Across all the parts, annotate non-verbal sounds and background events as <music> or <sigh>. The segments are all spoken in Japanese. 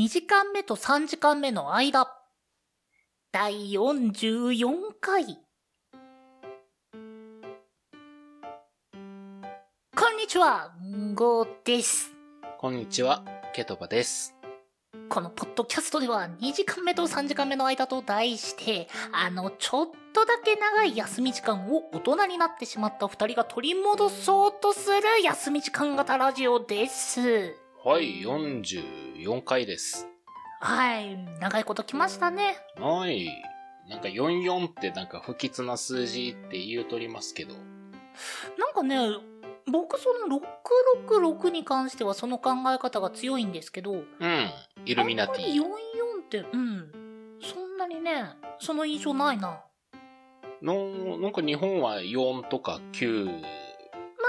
2時間目と3時間目の間。第44回。こんにちは、んごです。こんにちは、ケトバです。このポッドキャストでは2時間目と3時間目の間と題して、あの、ちょっとだけ長い休み時間を大人になってしまった二人が取り戻そうとする休み時間型ラジオです。はい、44回です。はい、長いこと来ましたね。はい。なんか44ってなんか不吉な数字って言うとりますけど。なんかね、僕その666に関してはその考え方が強いんですけど、うん。イルミナテあんまり44ィって、うん、そんなにね、その印象ないな。の、なんか日本は4とか9、まあ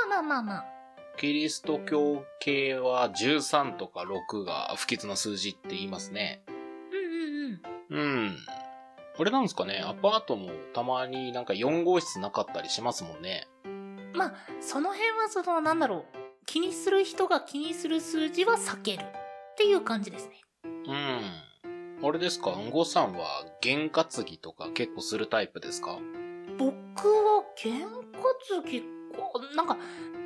まあまあまあ。キリスト教系は13とか6が不吉な数字って言いますね。うんうんうん。うん。あれなんですかね、アパートもたまになんか4号室なかったりしますもんね。まあ、その辺はその、なんだろう。気にする人が気にする数字は避けるっていう感じですね。うん。あれですか、うんごさんは験担ぎとか結構するタイプですか？僕は験担ぎ、なんか、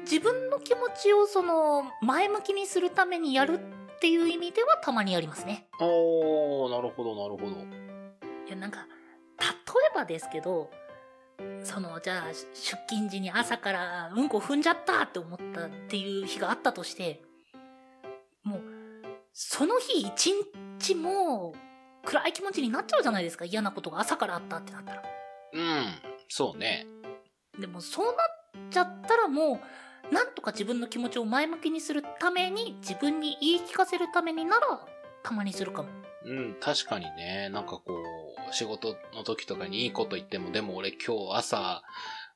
自分の気持ちをその、前向きにするためにやるっていう意味ではたまにやりますね。おー、なるほど、なるほど。いや、なんか、例えばですけど、その、じゃあ、出勤時に朝からうんこ踏んじゃったって思ったっていう日があったとして、もう、その日一日もう暗い気持ちになっちゃうじゃないですか。嫌なことが朝からあったってなったら。うん、そうね。でも、そうなっちゃったらもう、なんとか自分の気持ちを前向きにするために、自分に言い聞かせるためになら、たまにするかも。うん、確かにね、なんかこう、仕事の時とかにいいこと言っても、でも俺今日朝、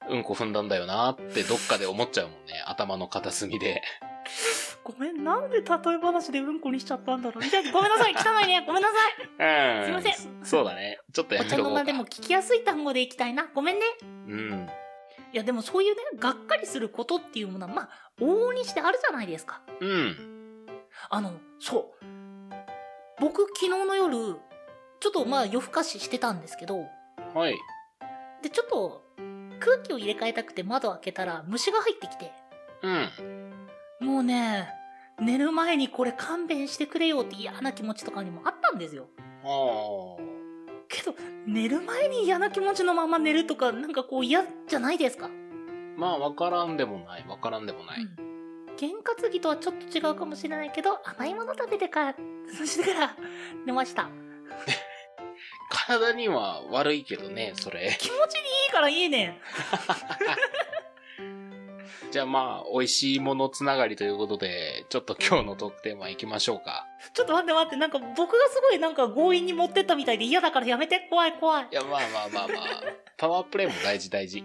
うんこ踏んだんだよなってどっかで思っちゃうもんね。<laughs> 頭の片隅で。<laughs> ごめん、なんで例え話でうんこにしちゃったんだろう。ごめんなさい、汚いね。ごめんなさい。うん。すいませんそうだね。ちょっとやお茶の間めとこうか。でも聞きやすい単語でいきたいな。ごめんね。うん。いや、でもそういうね、がっかりすることっていうものは、まあ、往々にしてあるじゃないですか。うん。あの、そう。僕、昨日の夜、ちょっとまあ夜更かししてたんですけど、はい。で、ちょっと、空気を入れ替えたくて窓開けたら虫が入ってきて、うん。もうね、寝る前にこれ勘弁してくれよって嫌な気持ちとかにもあったんですよ。ああ。けど、寝る前に嫌な気持ちのまま寝るとか、なんかこう嫌じゃないですか？まあ、わからんでもない。わからんでもない。うん。験担ぎとはちょっと違うかもしれないけど、甘いもの食べてから、そしてから寝ました。<laughs> 体には悪いけどね、それ。気持ちにいいからいいね。<laughs> じゃあまあ、美味しいものつながりということで、ちょっと今日のトークテーマ行きましょうか。ちょっと待って待って、なんか僕がすごいなんか強引に持ってったみたいで嫌だからやめて、怖い怖いい。や、まあまあまあまあ、パワープレイも大事大事。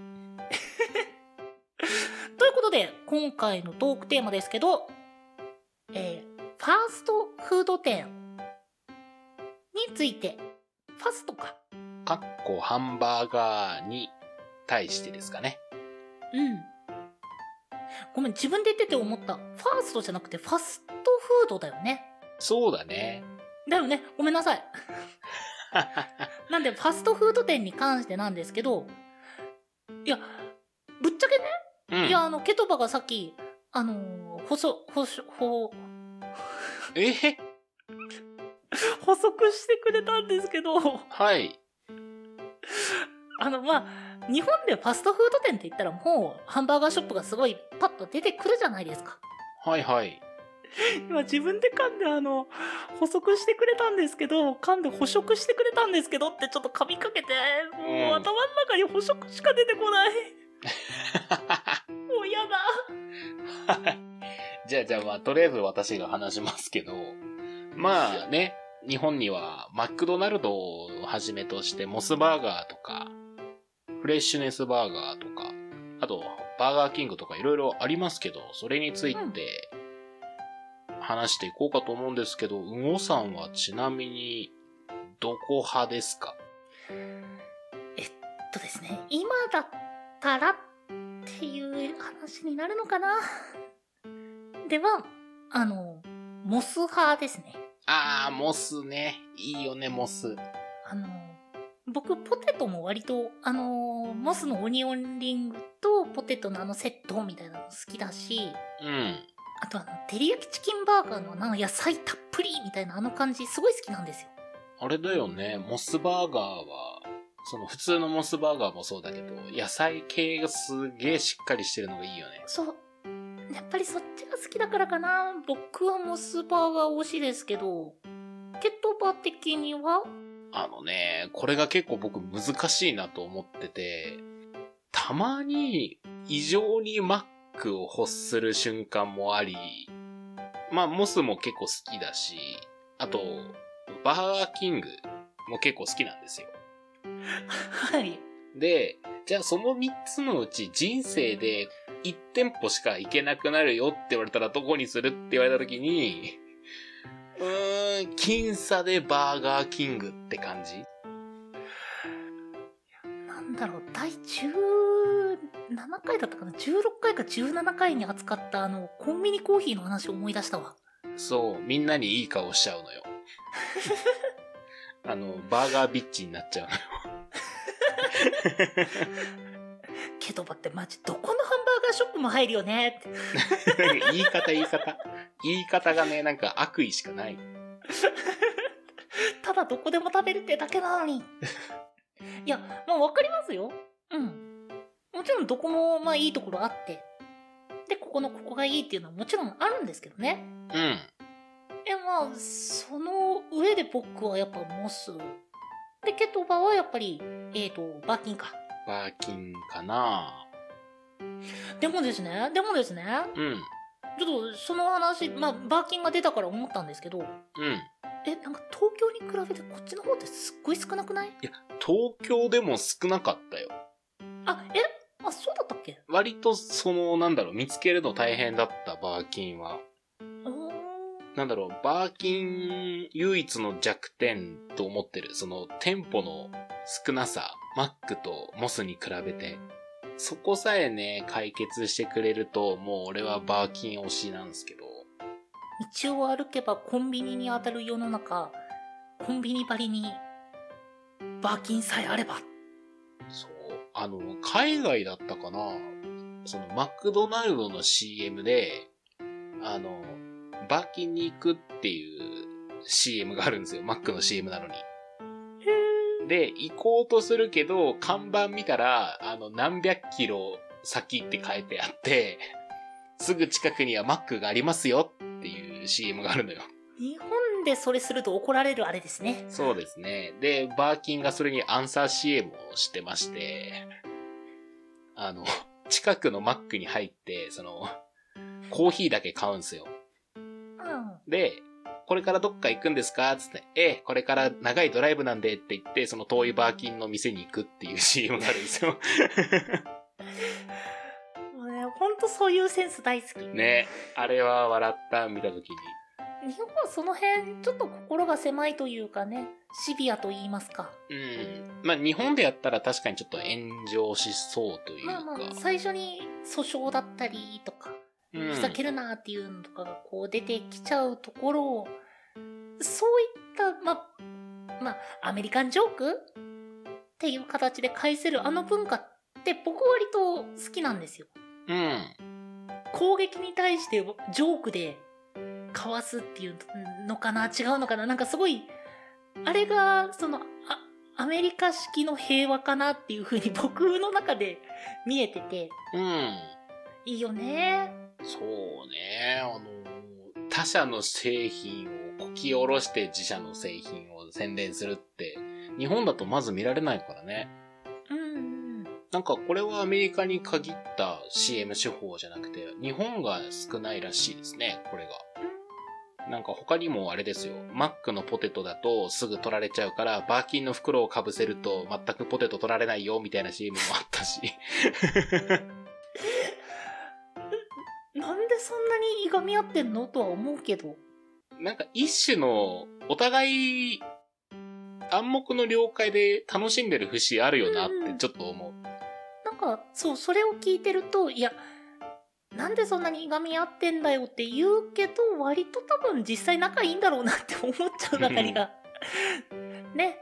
ということで、今回のトークテーマですけど、えー、ファーストフード店について、ファストか。かっこハンバーガーに対してですかね。うん。ごめん、自分で言ってて思った。ファーストじゃなくてファストフードだよね。そうだね。だよね。ごめんなさい。<laughs> なんで、ファストフード店に関してなんですけど、いや、ぶっちゃけね、うん。いや、あの、ケトバがさっき、あのー、ほそ、ほし、ほ、え？<laughs> 補足してくれたんですけど、はい。あの、まあ、日本でファストフード店って言ったらもう、ハンバーガーショップがすごいパッと出てくるじゃないですか。はいはい。今自分で噛んであの、補足してくれたんですけど、噛んで捕食してくれたんですけどってちょっと噛みかけて、もううん頭の中に捕食しか出てこない。<laughs> もう嫌だ。じゃあじゃあまあ、とりあえず私が話しますけど、まあね、日本にはマクドナルドをはじめとしてモスバーガーとか、フレッシュネスバーガーとか、あとバーガーキングとかいろいろありますけど、それについて話していこうかと思うんですけど、うごさんはちなみにどこ派ですか？えっとですね、今だったらっていう話になるのかな？では、あの、モス派ですね。あー、モスね。いいよね、モス。あの、僕、ポテトも割と、あの、モスのオニオンリングとポテトのあのセットみたいなの好きだし、うん。あとあの、照り焼きチキンバーガーのあの野菜たっぷりみたいなあの感じ、すごい好きなんですよ。あれだよね、モスバーガーは、その普通のモスバーガーもそうだけど、野菜系がすげえしっかりしてるのがいいよね。そう。やっぱりそっちが好きだからかな。僕はモスバーガー推しですけど、ケトバ的にはあのね、これが結構僕難しいなと思ってて、たまに異常にマックを欲する瞬間もあり、まあモスも結構好きだし、あと、バーガーキングも結構好きなんですよ。はい。で、じゃあその3つのうち人生で1店舗しか行けなくなるよって言われたらどこにするって言われた時に、うーん、僅差でバーガーキングって感じ？なんだろう、第17回だったかな ?16 回か17回に扱ったあの、コンビニコーヒーの話を思い出したわ。そう、みんなにいい顔しちゃうのよ。<laughs> あの、バーガービッチになっちゃうのよ。ケトバってマジどこのショップも入るよねって。<laughs> 言い方言い方。言い方がね、なんか悪意しかない。<laughs> ただどこでも食べるってだけなのに。<laughs> いや、まあわかりますよ。うん。もちろんどこもまあいいところあって。で、ここのここがいいっていうのはもちろんあるんですけどね。うん。え、まあ、その上で僕はやっぱモス。で、ケトバはやっぱり、えっ、と、バーキンか。バーキンかなでもですね、でもですね、うん。ちょっとその話、まあ、バーキンが出たから思ったんですけど、うん。え、なんか東京に比べてこっちの方ってすっごい少なくない？東京でも少なかったよ。あ、え？あ、そうだったっけ？割とその、なんだろう、見つけるの大変だったバーキンは。なんだろう、バーキン唯一の弱点と思ってる。その店舗の少なさ、マックとモスに比べて。そこさえね、解決してくれると、もう俺はバーキン推しなんですけど。道を歩けばコンビニに当たる世の中、コンビニばりに、バーキンさえあれば。そう。あの、海外だったかなそのマクドナルドの CM で、あの、バーキンに行くっていう CM があるんですよ。マックの CM なのに。で、行こうとするけど、看板見たら、あの、何百キロ先って書いてあって、すぐ近くにはマックがありますよっていう CM があるのよ。日本でそれすると怒られるあれですね。そうですね。で、バーキンがそれにアンサー CM をしてまして、あの、近くのマックに入って、その、コーヒーだけ買うんすよ。うん。で、これからどっか行くんですか？つって、ええ、これから長いドライブなんでって言って、その遠いバーキンの店に行くっていう <laughs> CM があるんですよ。もうね、ほんとそういうセンス大好き。ね。あれは笑った、見たときに。日本はその辺、ちょっと心が狭いというかね、シビアと言いますか。うん。まあ、日本でやったら確かにちょっと炎上しそうというか。まあまあ、最初に訴訟だったりとか、うんふざけるなっていうのとかがこう出てきちゃうところを、そういった、まあ、まあ、アメリカンジョークっていう形で返せるあの文化って僕割と好きなんですよ。うん。攻撃に対してジョークでかわすっていうのかな違うのかななんかすごい、あれが、その、あ、アメリカ式の平和かなっていう風に僕の中で見えてて、うん。いいよね。そうね、あの、他社の製品をこき下ろして自社の製品を宣伝するって、日本だとまず見られないからね。うんうん。なんかこれはアメリカに限った CM 手法じゃなくて、日本が少ないらしいですね、これが。なんか他にもあれですよ。マックのポテトだとすぐ取られちゃうから、バーキンの袋をかぶせると全くポテト取られないよ、みたいな CM もあったし。でそんなにいがみ合ってんのとは思うけど。なんか一種の、お互い、暗黙の了解で楽しんでる節あるよなってちょっと思う。なんか、そう、それを聞いてると、いや、なんでそんなにいがみ合ってんだよって言うけど、割と多分実際仲いいんだろうなって思っちゃうばかりが。<laughs> ね。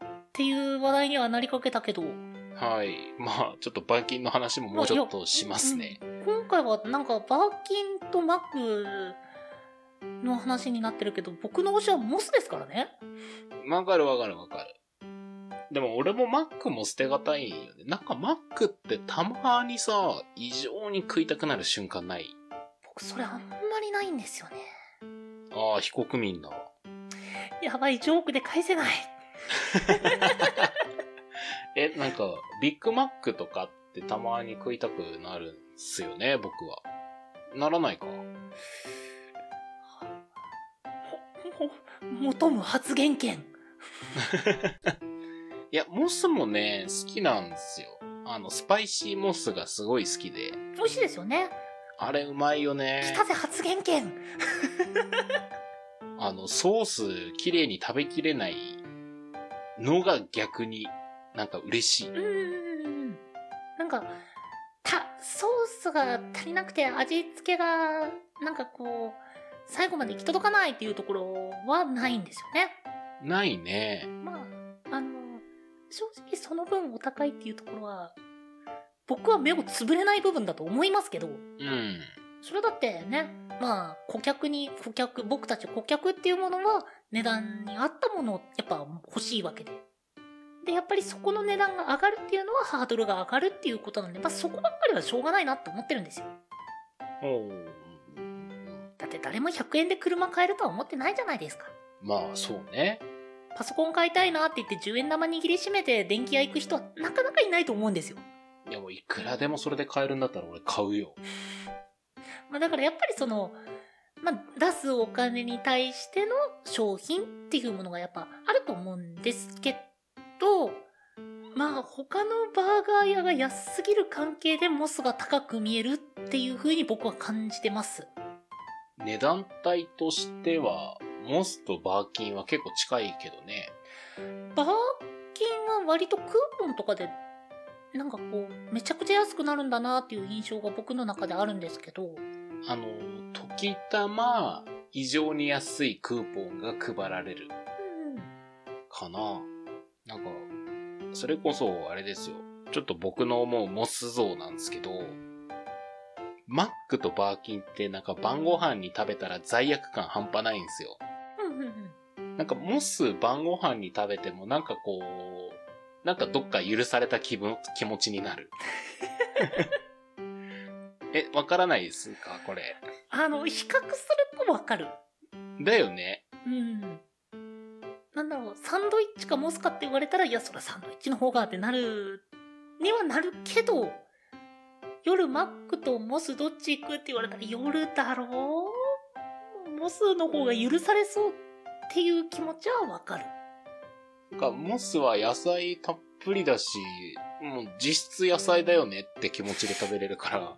っていう話題にはなりかけたけど。はい。まあ、ちょっとバーキンの話ももうちょっとしますね。今回はなんかバーキンとマックの話になってるけど、僕の推しはモスですからね。わかるわかるわかる。でも俺もマックも捨てがたいよね。なんかマックってたまにさ、異常に食いたくなる瞬間ない？僕それあんまりないんですよね。ああ、非国民だ。やばい、ジョークで返せない。<laughs> え、なんか、ビッグマックとかってたまに食いたくなるんすよね、僕は。ならないか。ほほ求む発言権。<laughs> いや、モスもね、好きなんですよ。あの、スパイシーモスがすごい好きで。美味しいですよね。あれうまいよ来ね。たぜ発言権。<laughs> あの、ソース綺麗に食べきれないのが逆になんか嬉しい。うーん。なんか、た、ソースが足りなくて味付けが、なんかこう、最後まで行き届かないっていうところはないんですよね。ないね。まあ、あの、正直その分お高いっていうところは、僕は目をつぶれない部分だと思いますけど、うん。それだってね、まあ、顧客に、顧客、僕たち顧客っていうものは値段に合ったものをやっぱ欲しいわけで。で、やっぱりそこの値段が上がるっていうのはハードルが上がるっていうことなんで、まあそこばっかりはしょうがないなって思ってるんですよ。おだって誰も100円で車買えるとは思ってないじゃないですか。まあ、そうね。パソコン買いたいなって言って10円玉握りしめて電気屋行く人はなかなかいないと思うんですよ。でも、いくらでもそれで買えるんだったら俺買うよ。<laughs> まあだからやっぱりその、まあ出すお金に対しての商品っていうものがやっぱあると思うんですけど、まあ他のバーガー屋が安すぎる関係でモスが高く見えるっていう風に僕は感じてます。値段帯としては、モスとバーキンは結構近いけどね。バーキンは割とクーポンとかでなんかこうめちゃくちゃ安くなるんだなっていう印象が僕の中であるんですけど、あの、時たま、異常に安いクーポンが配られるうん、かな。なんか、それこそ、あれですよ。ちょっと僕の思うモス像なんですけど、マックとバーキンってなんか晩ご飯に食べたら罪悪感半端ないんですよ。なんかモス晩ご飯に食べてもなんかこう、なんかどっか許された気分、気持ちになる。<laughs> え、わからないですか？これ。あの、比較するとわかる。だよね。うん。なんだろう、サンドイッチかモスかって言われたら、いや、そりゃサンドイッチの方がってなる、にはなるけど、夜マックとモスどっち行くって言われたら、夜だろう？モスの方が許されそうっていう気持ちはわかる。なんかモスは野菜たっぷりだし、もう実質野菜だよねって気持ちで食べれるから。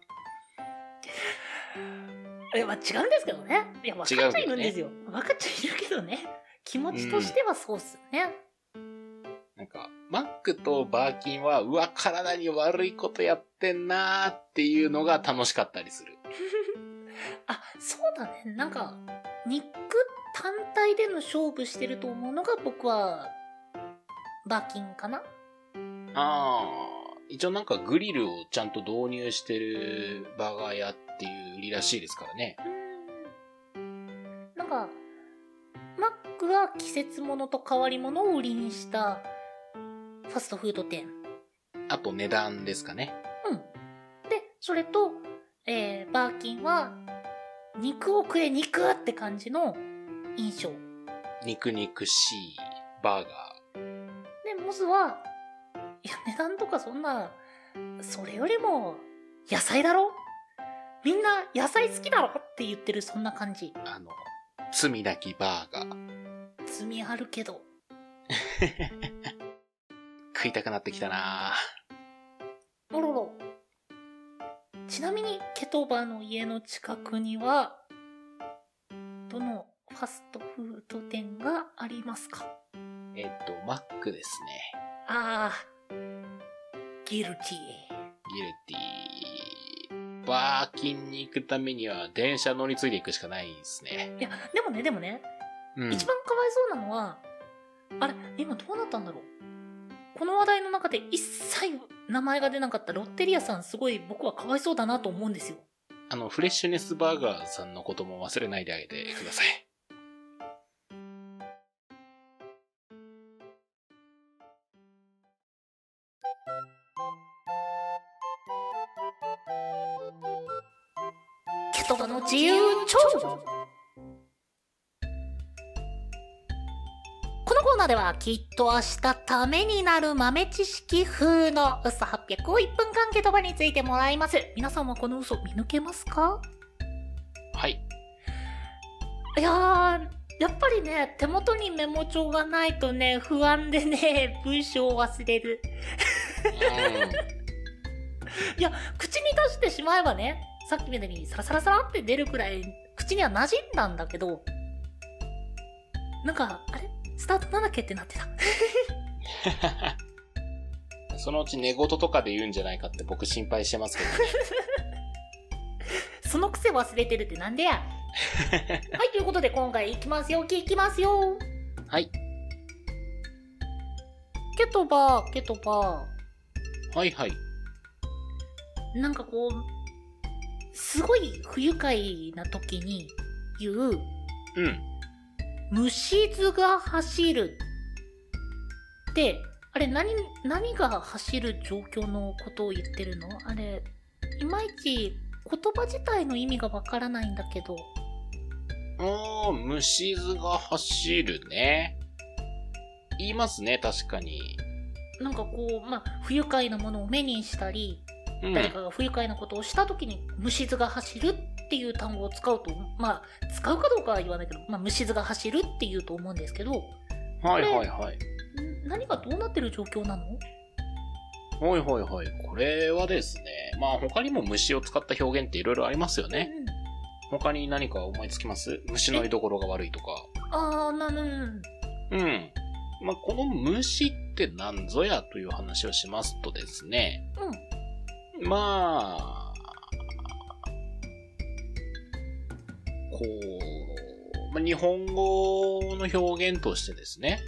<laughs> いや、まあ違うんですけどね。いや、分かっちゃいるんですよ。分かっちゃいるけどね。気持ちとしてはそうっすよね。なんか、マックとバーキンは、うわ、体に悪いことやってんなーっていうのが楽しかったりする。<laughs> あ、そうだね。なんか、肉単体での勝負してると思うのが僕は、バーキンかなああ、一応なんかグリルをちゃんと導入してるバーガー屋っていう売りらしいですからね。うー季節物と変わり物を売りにしたファストフード店。あと値段ですかね。うん。で、それと、えー、バーキンは、肉を食え肉って感じの印象。肉肉しいバーガで、モスは、いや、値段とかそんな、それよりも、野菜だろ？みんな野菜好きだろ？って言ってるそんな感じ。ー。あの、罪なきバーガー。罪あるけど。<laughs> 食いたくなってきたなおろろ。ちなみに、ケトバの家の近くには、どのファストフード店がありますか？えっと、マックですね。ああ、ギルティ。ギルティバーキンに行くためには電車乗り継いでいくしかないですね。いや、でもね、でもね、うん。一番かわいそうなのは、あれ、今どうなったんだろう？この話題の中で一切名前が出なかったロッテリアさん、すごい僕はかわいそうだなと思うんですよ。あの、フレッシュネスバーガーさんのことも忘れないであげてください。ではきっと明日ためになる豆知識風の嘘800を1分間ケトバについてもらいます。皆さんはこの嘘見抜けますか？はい。いやー、やっぱりね、手元にメモ帳がないとね、不安でね、<laughs> 文章を忘れる。<laughs> いや、口に出してしまえばね、さっきみたいにサラサラサラって出るくらい、口には馴染んだんだけど、なんか、あれ？スタートなんだっけってなってた。うん。そのうち寝言とかで言うんじゃないかって僕心配してますけどね。<laughs> その癖忘れてるってなんでや <laughs> はい、ということで今回行きますよ、行きますよ。はい。ケトバー、ケトバはいはい。ー。なんかこう、すごい不愉快な時に言う、うん。虫図が走るって、あれ何、何が走る状況のことを言ってるの？あれ、いまいち言葉自体の意味がわからないんだけど。あー、虫図が走るね。言いますね、確かに。なんかこう、まあ、不愉快なものを目にしたり、うん。誰かが不愉快なことをした時に虫図が走るっていう単語を使うと、まあ、使うかどうかは言わないけど、まあ、虫図が走るっていうと思うんですけど、はいはいはい。ん何がどうなってる状況なの？はいはいはい。これはですね、まあ他にも虫を使った表現っていろいろありますよね。うん他に何か思いつきます？虫の居所が悪いとか。あー、な、な、な、うん。まあこの虫って何ぞやという話をしますとですね、うん。まあ、こう、まあ、日本語の表現としてですね、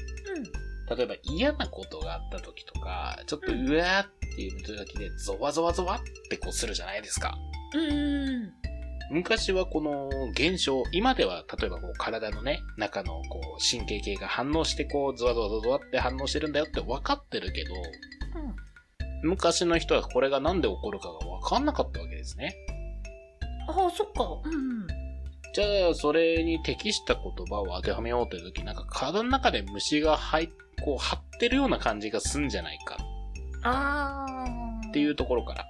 例えば嫌なことがあった時とか、ちょっとうわーっていう時でゾワゾワゾワってこうするじゃないですか。うん。うん。昔はこの現象、今では例えばこう体のね、中のこう神経系が反応してこうゾワゾワゾワゾワって反応してるんだよって分かってるけど、うん。昔の人はこれがなんで起こるかが分かんなかったわけですね。ああ、そっか。うんうん。じゃあ、それに適した言葉を当てはめようという時、なんか体の中で虫が入っ、こう張ってるような感じがすんじゃないかああ。っていうところから。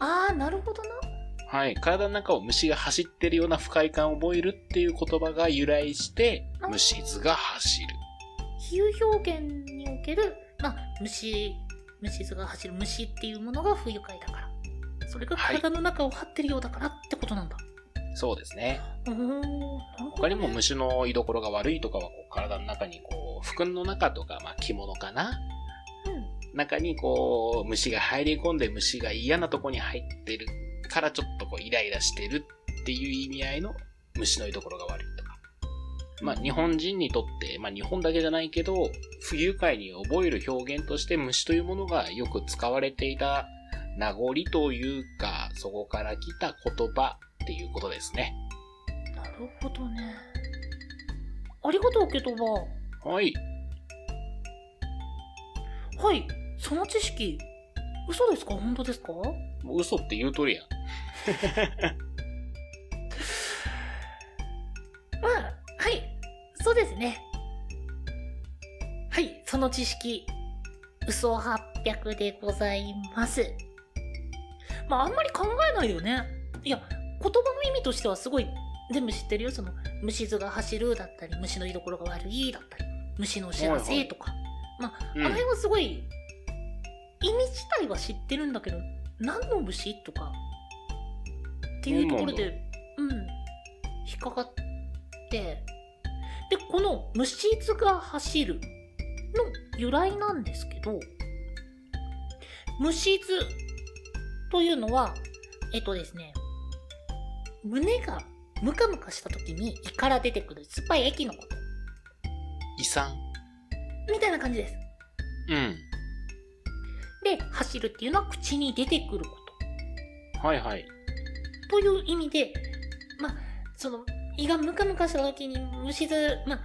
ああ、なるほどな。はい。体の中を虫が走ってるような不快感を覚えるっていう言葉が由来してあ、虫図が走る。比喩表現における、まあ、虫、虫図が走る虫っていうものが不愉快だから。それが体の中を張ってるようだからってことなんだ。そうですね。うーん。なるほど他ねにも虫の居所が悪いとかは、こう体の中にこう、服の中とか、まあ着物かな？うん。中にこう、虫が入り込んで虫が嫌なとこに入ってるからちょっとこうイライラしてるっていう意味合いの虫の居所が悪い。まあ日本人にとって、まあ日本だけじゃないけど、不愉快に覚える表現として虫というものがよく使われていた名残というか、そこから来た言葉っていうことですね。なるほどね。ありがとう、ケトバ。はい。はい。その知識、嘘ですか？本当ですか？嘘って言うとりやん。<laughs> まあ、はい。そうですね。はい。その知識、嘘800でございます。まあ、あんまり考えないよね。いや、言葉の意味としてはすごい全部知ってるよ。その、虫図が走るだったり、虫の居所が悪いだったり、虫のお知らせとか。まあ、うんあの辺はすごい、意味自体は知ってるんだけど、何の虫とか、っていうところで、うん、引っかかって、で、この虫図が走るの由来なんですけど、虫図というのは、えっとですね、胸がムカムカした時に胃から出てくる酸っぱい液のこと。胃酸みたいな感じです。うん。で、走るっていうのは口に出てくること。はいはい。という意味で、まあ、その、胃がムカムカした時に虫ず、まあ、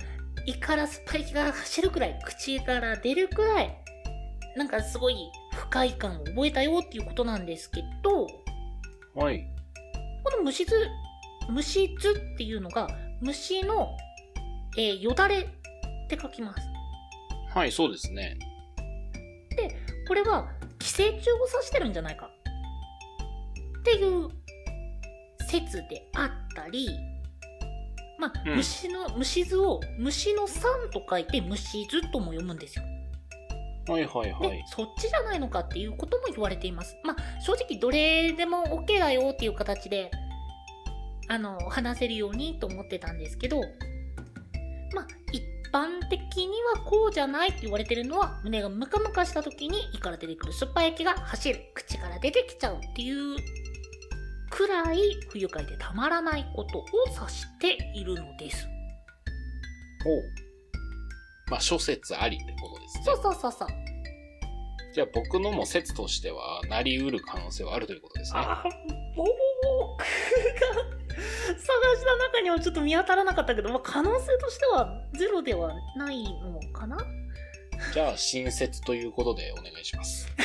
胃からスパイキが走るくらい、口から出るくらい、なんかすごい不快感を覚えたよっていうことなんですけど、はい。この虫ず、虫ずっていうのが、虫の、えーよだれって書きます。はい、そうですね。これは寄生虫を指してるんじゃないかっていう説であったり、まあ、うん虫の、虫図を虫の酸と書いて虫図とも読むんですよ。はいはいはでい。、そっちじゃないのかっていうことも言われています。まあ、正直どれでも OK だよっていう形で、あの、話せるようにと思ってたんですけど、まあ、一般的にはこうじゃないって言われてるのは、胸がムカムカした時に胃から出てくる酸っぱい液が走る、口から出てきちゃうっていうくらい不愉快でたまらないことを指しているのです。ほう。まあ、諸説ありってことですね。そうそうそうそう。じゃあ僕のも説としては、なりうる可能性はあるということですね。あ僕が探した中にはちょっと見当たらなかったけど、まあ、可能性としてはゼロではないのかな？じゃあ、新説ということでお願いします。<laughs>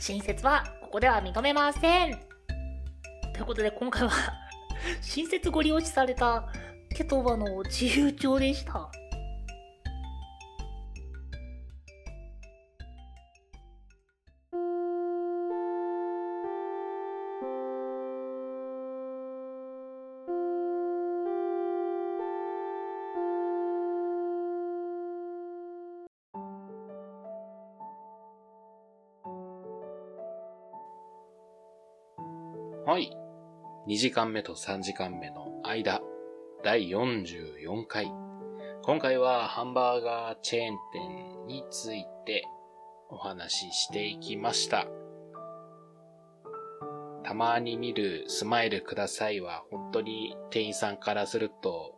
新説はこでは認めません。ということで今回は <laughs> 新設ご利用しされたケトバの自由帳でした。2時間目と3時間目の間、第44回。今回はハンバーガーチェーン店についてお話ししていきました。たまに見るスマイルくださいは本当に店員さんからすると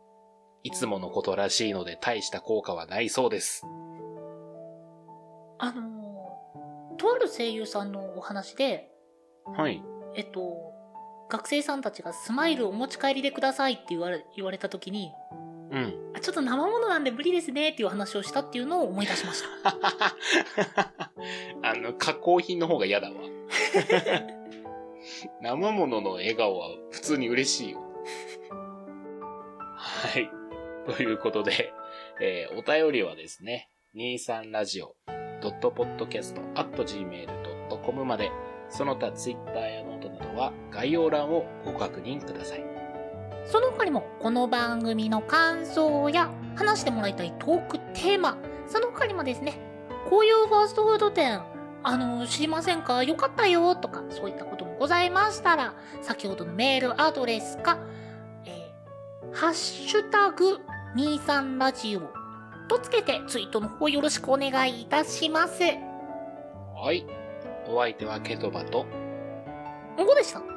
いつものことらしいので大した効果はないそうです。あのーとある声優さんのお話ではい。えっと学生さんたちがスマイルお持ち帰りでくださいって言われ言われた時にうん。あちょっと生ものなんで無理ですねっていう話をしたっていうのを思い出しました <laughs> あの、加工品の方が嫌だわ。<laughs> 生物の笑顔は普通に嬉しいよ。はい。ということで、えーお便りはですね、23radio.podcast.gmail.com まで、その他ツイッターやノートなどは概要欄をご確認ください。その他にもこの番組の感想や話してもらいたいトークテーマその他にもですねこういうファーストフード店あの知りませんか？よかったよとかそういったこともございましたら先ほどのメールアドレスか、えーハッシュタグ23ラジオとつけてツイートの方よろしくお願いいたします。はい。お相手はケトバと、5でした。